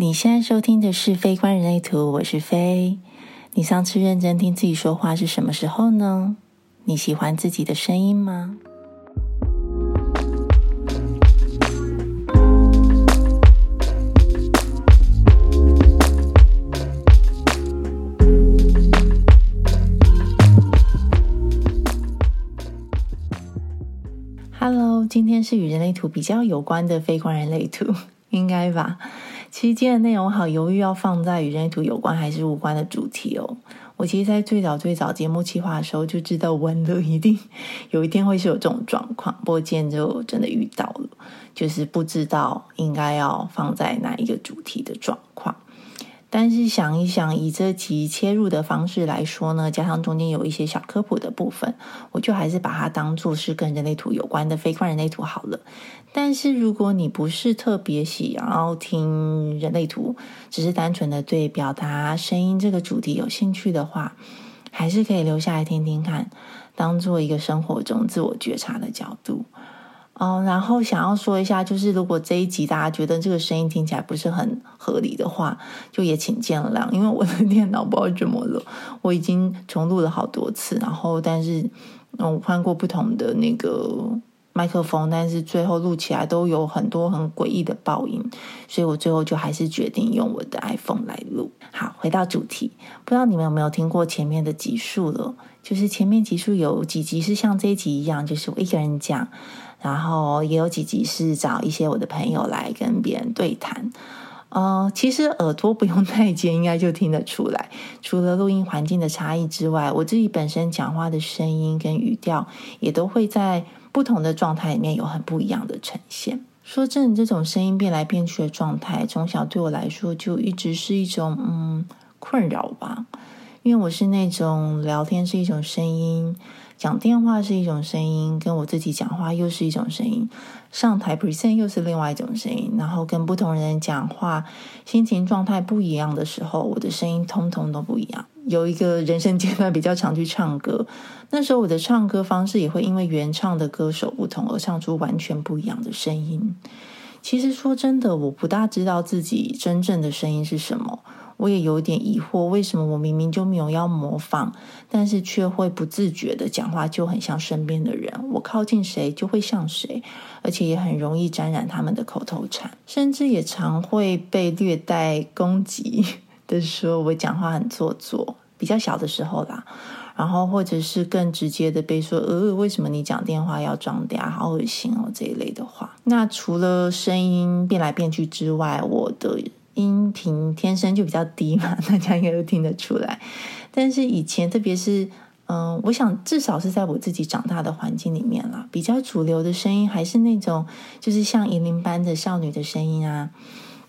你现在收听的是《非观人类图》，我是飞。你上次认真听自己说话是什么时候呢？你喜欢自己的声音吗？Hello，今天是与人类图比较有关的非观人类图，应该吧？期间的内容好犹豫要放在与人类图有关还是无关的主题哦。我其实，在最早最早节目企划的时候就知道，文乐一定有一天会是有这种状况。不过今天就真的遇到了，就是不知道应该要放在哪一个主题的状况。但是想一想，以这集切入的方式来说呢，加上中间有一些小科普的部分，我就还是把它当做是跟人类图有关的非观人类图好了。但是如果你不是特别喜要听人类图，只是单纯的对表达声音这个主题有兴趣的话，还是可以留下来听听看，当做一个生活中自我觉察的角度。哦，然后想要说一下，就是如果这一集大家觉得这个声音听起来不是很合理的话，就也请见谅，因为我的 电脑不知道怎么了，我已经重录了好多次，然后但是嗯，换过不同的那个麦克风，但是最后录起来都有很多很诡异的爆音，所以我最后就还是决定用我的 iPhone 来录。好，回到主题，不知道你们有没有听过前面的集数了？就是前面集数有几集是像这一集一样，就是我一个人讲。然后也有几集是找一些我的朋友来跟别人对谈，呃，其实耳朵不用 太尖，应该就听得出来。除了录音环境的差异之外，我自己本身讲话的声音跟语调也都会在不同的状态里面有很不一样的呈现。说真的，这种声音变来变去的状态，从小对我来说就一直是一种嗯困扰吧，因为我是那种聊天是一种声音。讲电话是一种声音，跟我自己讲话又是一种声音，上台 present 又是另外一种声音，然后跟不同人讲话，心情状态不一样的时候，我的声音通通都不一样。有一个人生阶段比较常去唱歌，那时候我的唱歌方式也会因为原唱的歌手不同而唱出完全不一样的声音。其实说真的，我不大知道自己真正的声音是什么。我也有点疑惑，为什么我明明就没有要模仿，但是却会不自觉的讲话就很像身边的人，我靠近谁就会像谁，而且也很容易沾染他们的口头禅，甚至也常会被略带攻击的说我讲话很做作。比较小的时候啦，然后或者是更直接的被说，呃，为什么你讲电话要装嗲，好恶心哦这一类的话。那除了声音变来变去之外，我的。音频天生就比较低嘛，大家应该都听得出来。但是以前，特别是嗯，我想至少是在我自己长大的环境里面啦，比较主流的声音还是那种就是像银铃般的少女的声音啊。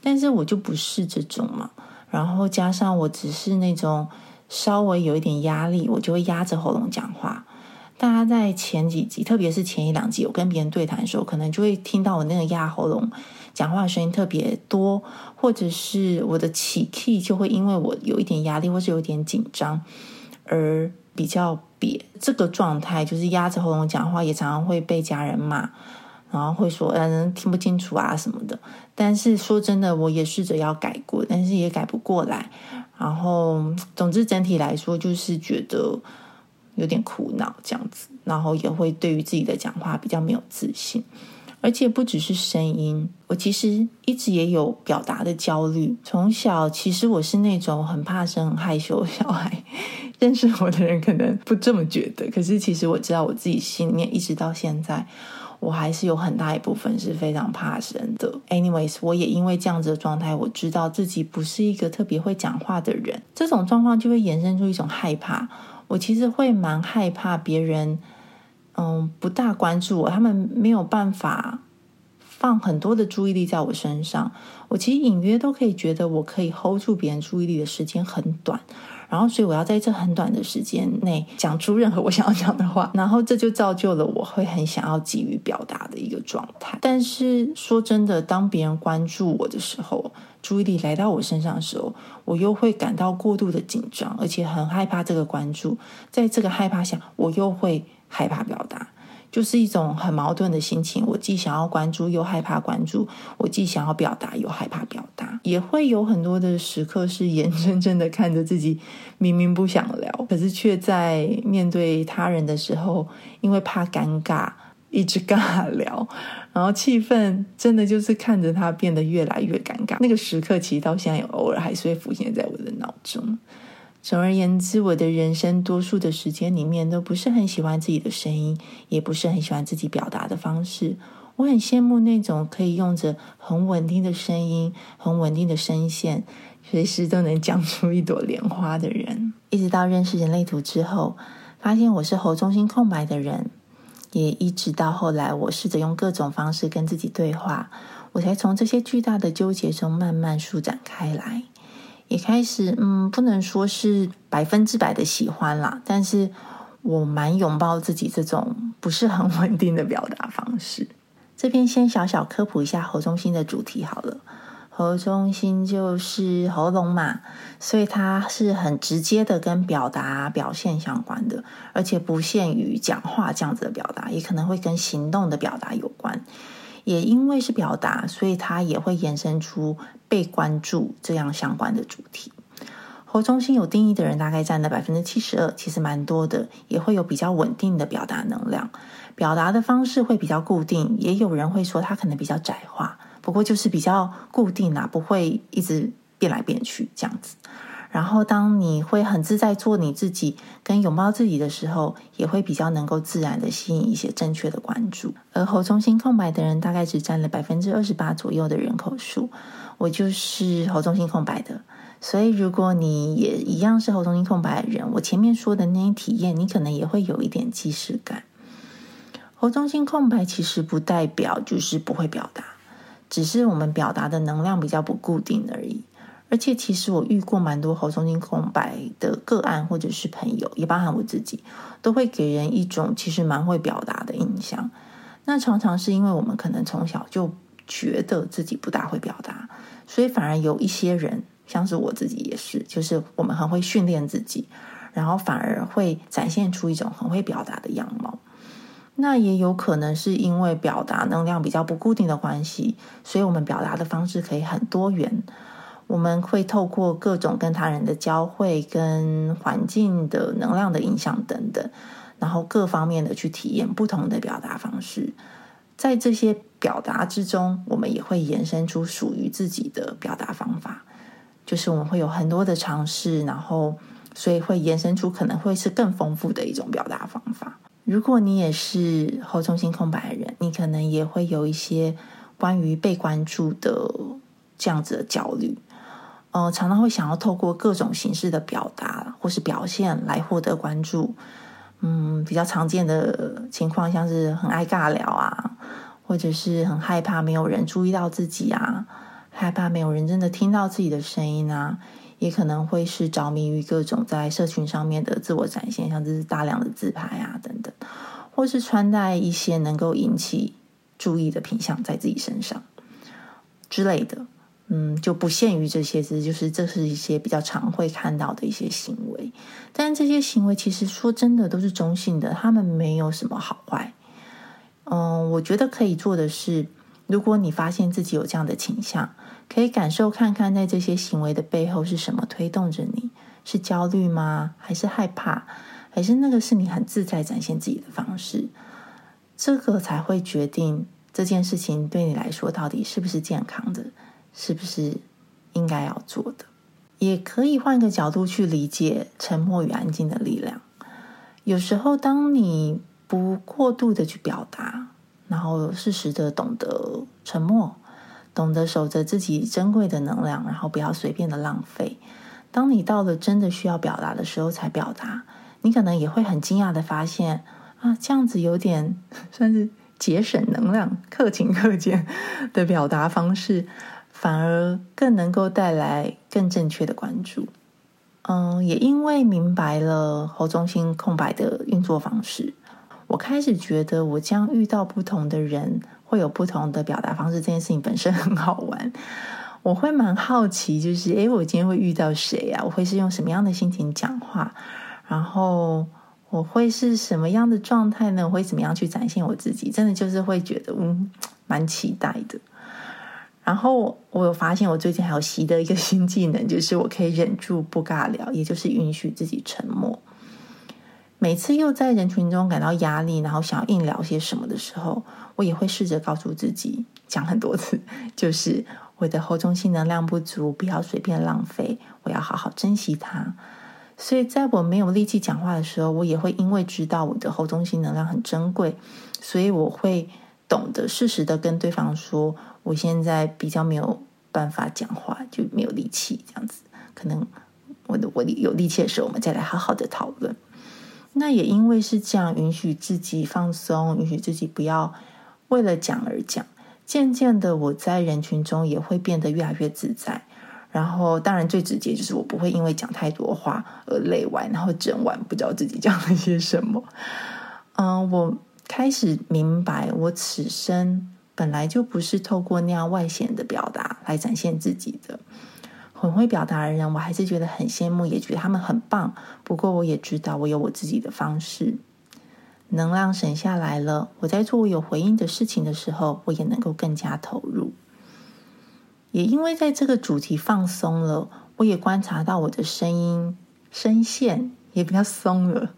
但是我就不是这种嘛，然后加上我只是那种稍微有一点压力，我就会压着喉咙讲话。大家在前几集，特别是前一两集，我跟别人对谈的时候，可能就会听到我那个压喉咙。讲话的声音特别多，或者是我的起 key 就会因为我有一点压力或是有点紧张而比较瘪。这个状态就是压着喉咙讲话，也常常会被家人骂，然后会说嗯听不清楚啊什么的。但是说真的，我也试着要改过，但是也改不过来。然后总之整体来说，就是觉得有点苦恼这样子，然后也会对于自己的讲话比较没有自信。而且不只是声音，我其实一直也有表达的焦虑。从小其实我是那种很怕生、很害羞的小孩。认识我的人可能不这么觉得，可是其实我知道我自己心里面一直到现在，我还是有很大一部分是非常怕生的。Anyways，我也因为这样子的状态，我知道自己不是一个特别会讲话的人。这种状况就会衍生出一种害怕。我其实会蛮害怕别人。嗯，不大关注我，他们没有办法放很多的注意力在我身上。我其实隐约都可以觉得，我可以 hold 住别人注意力的时间很短，然后所以我要在这很短的时间内讲出任何我想要讲的话，然后这就造就了我会很想要急于表达的一个状态。但是说真的，当别人关注我的时候，注意力来到我身上的时候，我又会感到过度的紧张，而且很害怕这个关注。在这个害怕下，我又会。害怕表达，就是一种很矛盾的心情。我既想要关注，又害怕关注；我既想要表达，又害怕表达。也会有很多的时刻是眼睁睁的看着自己明明不想聊，可是却在面对他人的时候，因为怕尴尬。一直尬聊，然后气氛真的就是看着他变得越来越尴尬。那个时刻其实到现在偶尔还是会浮现在我的脑中。总而言之，我的人生多数的时间里面都不是很喜欢自己的声音，也不是很喜欢自己表达的方式。我很羡慕那种可以用着很稳定的声音、很稳定的声线，随时都能讲出一朵莲花的人。一直到认识人类图之后，发现我是喉中心空白的人。也一直到后来，我试着用各种方式跟自己对话，我才从这些巨大的纠结中慢慢舒展开来，也开始嗯，不能说是百分之百的喜欢啦，但是我蛮拥抱自己这种不是很稳定的表达方式。这边先小小科普一下喉中心的主题好了。喉中心就是喉咙嘛，所以它是很直接的跟表达表现相关的，而且不限于讲话这样子的表达，也可能会跟行动的表达有关。也因为是表达，所以它也会延伸出被关注这样相关的主题。活中心有定义的人大概占了百分之七十二，其实蛮多的，也会有比较稳定的表达能量，表达的方式会比较固定。也有人会说它可能比较窄化。不过就是比较固定啊，不会一直变来变去这样子。然后，当你会很自在做你自己，跟拥抱自己的时候，也会比较能够自然的吸引一些正确的关注。而喉中心空白的人，大概只占了百分之二十八左右的人口数。我就是喉中心空白的，所以如果你也一样是喉中心空白的人，我前面说的那些体验，你可能也会有一点既视感。喉中心空白其实不代表就是不会表达。只是我们表达的能量比较不固定而已，而且其实我遇过蛮多喉中心空白的个案，或者是朋友，也包含我自己，都会给人一种其实蛮会表达的印象。那常常是因为我们可能从小就觉得自己不大会表达，所以反而有一些人，像是我自己也是，就是我们很会训练自己，然后反而会展现出一种很会表达的样貌。那也有可能是因为表达能量比较不固定的关系，所以我们表达的方式可以很多元。我们会透过各种跟他人的交汇、跟环境的能量的影响等等，然后各方面的去体验不同的表达方式。在这些表达之中，我们也会延伸出属于自己的表达方法，就是我们会有很多的尝试，然后所以会延伸出可能会是更丰富的一种表达方法。如果你也是后中心空白的人，你可能也会有一些关于被关注的这样子的焦虑，呃，常常会想要透过各种形式的表达或是表现来获得关注。嗯，比较常见的情况像是很爱尬聊啊，或者是很害怕没有人注意到自己啊，害怕没有人真的听到自己的声音啊。也可能会是着迷于各种在社群上面的自我展现，像这是大量的自拍啊等等，或是穿戴一些能够引起注意的品相在自己身上之类的，嗯，就不限于这些，只就是这是一些比较常会看到的一些行为。但这些行为其实说真的都是中性的，他们没有什么好坏。嗯，我觉得可以做的是，如果你发现自己有这样的倾向。可以感受看看，在这些行为的背后是什么推动着你？是焦虑吗？还是害怕？还是那个是你很自在展现自己的方式？这个才会决定这件事情对你来说到底是不是健康的，是不是应该要做的？也可以换个角度去理解沉默与安静的力量。有时候，当你不过度的去表达，然后适时的懂得沉默。懂得守着自己珍贵的能量，然后不要随便的浪费。当你到了真的需要表达的时候才表达，你可能也会很惊讶的发现啊，这样子有点 算是节省能量、克勤克俭的表达方式，反而更能够带来更正确的关注。嗯，也因为明白了喉中心空白的运作方式，我开始觉得我将遇到不同的人。会有不同的表达方式，这件事情本身很好玩。我会蛮好奇，就是，诶，我今天会遇到谁啊？我会是用什么样的心情讲话？然后我会是什么样的状态呢？我会怎么样去展现我自己？真的就是会觉得，嗯，蛮期待的。然后我有发现，我最近还有习得一个新技能，就是我可以忍住不尬聊，也就是允许自己沉默。每次又在人群中感到压力，然后想要硬聊些什么的时候，我也会试着告诉自己，讲很多次，就是我的喉中心能量不足，不要随便浪费，我要好好珍惜它。所以在我没有力气讲话的时候，我也会因为知道我的喉中心能量很珍贵，所以我会懂得适时的跟对方说。我现在比较没有办法讲话，就没有力气这样子。可能我的我有力气的时候，我们再来好好的讨论。那也因为是这样，允许自己放松，允许自己不要为了讲而讲。渐渐的，我在人群中也会变得越来越自在。然后，当然最直接就是我不会因为讲太多话而累完，然后整晚不知道自己讲了些什么。嗯，我开始明白，我此生。本来就不是透过那样外显的表达来展现自己的，很会表达的人，我还是觉得很羡慕，也觉得他们很棒。不过我也知道，我有我自己的方式，能量省下来了。我在做有回应的事情的时候，我也能够更加投入。也因为在这个主题放松了，我也观察到我的声音声线也比较松了。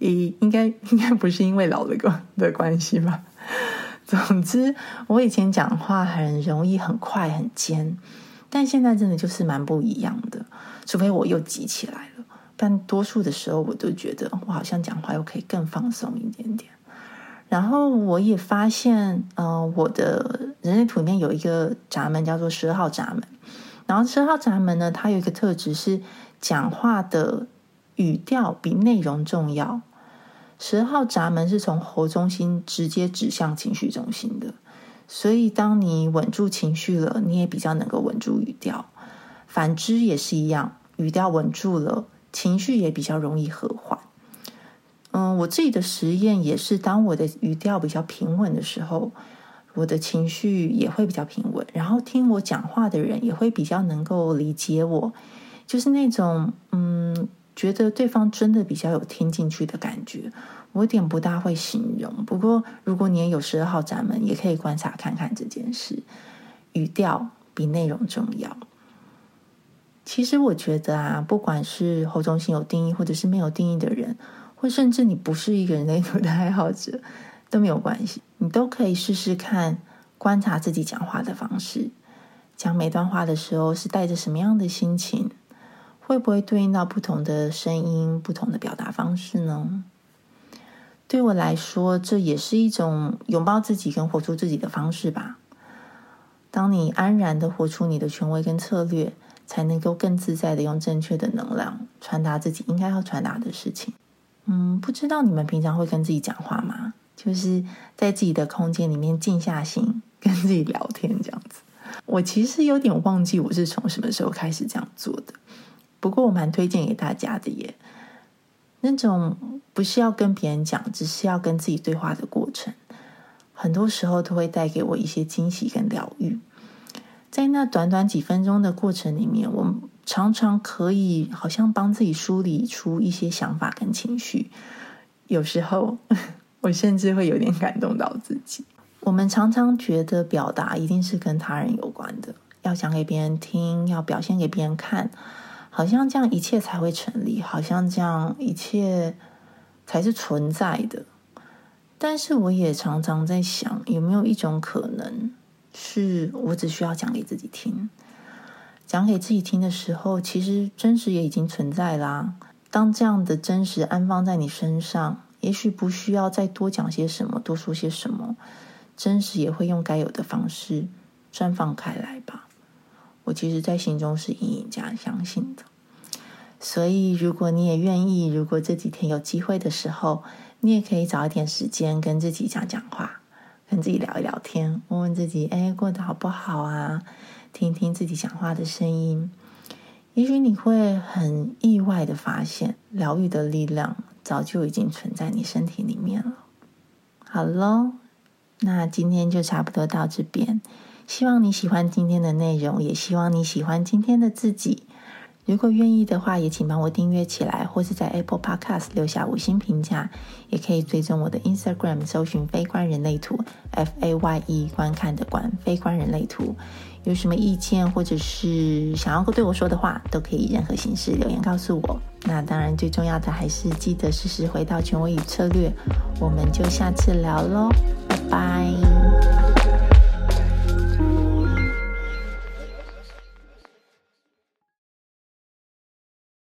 也应该应该不是因为老的关的关系吧。总之，我以前讲话很容易、很快、很尖，但现在真的就是蛮不一样的。除非我又急起来了，但多数的时候，我都觉得我好像讲话又可以更放松一点点。然后我也发现，呃，我的人类图里面有一个闸门叫做十二号闸门。然后十二号闸门呢，它有一个特质是讲话的语调比内容重要。十二号闸门是从喉中心直接指向情绪中心的，所以当你稳住情绪了，你也比较能够稳住语调。反之也是一样，语调稳住了，情绪也比较容易和缓。嗯，我自己的实验也是，当我的语调比较平稳的时候，我的情绪也会比较平稳，然后听我讲话的人也会比较能够理解我，就是那种嗯。觉得对方真的比较有听进去的感觉，我有点不大会形容。不过，如果你也有十二号闸门，也可以观察看看这件事。语调比内容重要。其实我觉得啊，不管是喉中心有定义，或者是没有定义的人，或甚至你不是一个人类图的爱好者，都没有关系。你都可以试试看，观察自己讲话的方式，讲每段话的时候是带着什么样的心情。会不会对应到不同的声音、不同的表达方式呢？对我来说，这也是一种拥抱自己跟活出自己的方式吧。当你安然的活出你的权威跟策略，才能够更自在的用正确的能量传达自己应该要传达的事情。嗯，不知道你们平常会跟自己讲话吗？就是在自己的空间里面静下心跟自己聊天这样子。我其实有点忘记我是从什么时候开始这样做的。不过我蛮推荐给大家的耶，那种不是要跟别人讲，只是要跟自己对话的过程，很多时候都会带给我一些惊喜跟疗愈。在那短短几分钟的过程里面，我常常可以好像帮自己梳理出一些想法跟情绪。有时候 我甚至会有点感动到自己。我们常常觉得表达一定是跟他人有关的，要讲给别人听，要表现给别人看。好像这样一切才会成立，好像这样一切才是存在的。但是我也常常在想，有没有一种可能，是我只需要讲给自己听？讲给自己听的时候，其实真实也已经存在啦。当这样的真实安放在你身上，也许不需要再多讲些什么，多说些什么，真实也会用该有的方式绽放开来吧。我其实，在心中是隐隐加相信的。所以，如果你也愿意，如果这几天有机会的时候，你也可以找一点时间跟自己讲讲话，跟自己聊一聊天，问问自己：哎，过得好不好啊？听听自己讲话的声音，也许你会很意外的发现，疗愈的力量早就已经存在你身体里面了。好喽，那今天就差不多到这边。希望你喜欢今天的内容，也希望你喜欢今天的自己。如果愿意的话，也请帮我订阅起来，或是在 Apple Podcast 留下五星评价。也可以追踪我的 Instagram，搜寻“非观人类图 ”（F A Y E） 观看的观，非观人类图。有什么意见或者是想要对我说的话，都可以任何形式留言告诉我。那当然，最重要的还是记得时时回到权威与策略。我们就下次聊喽，拜拜。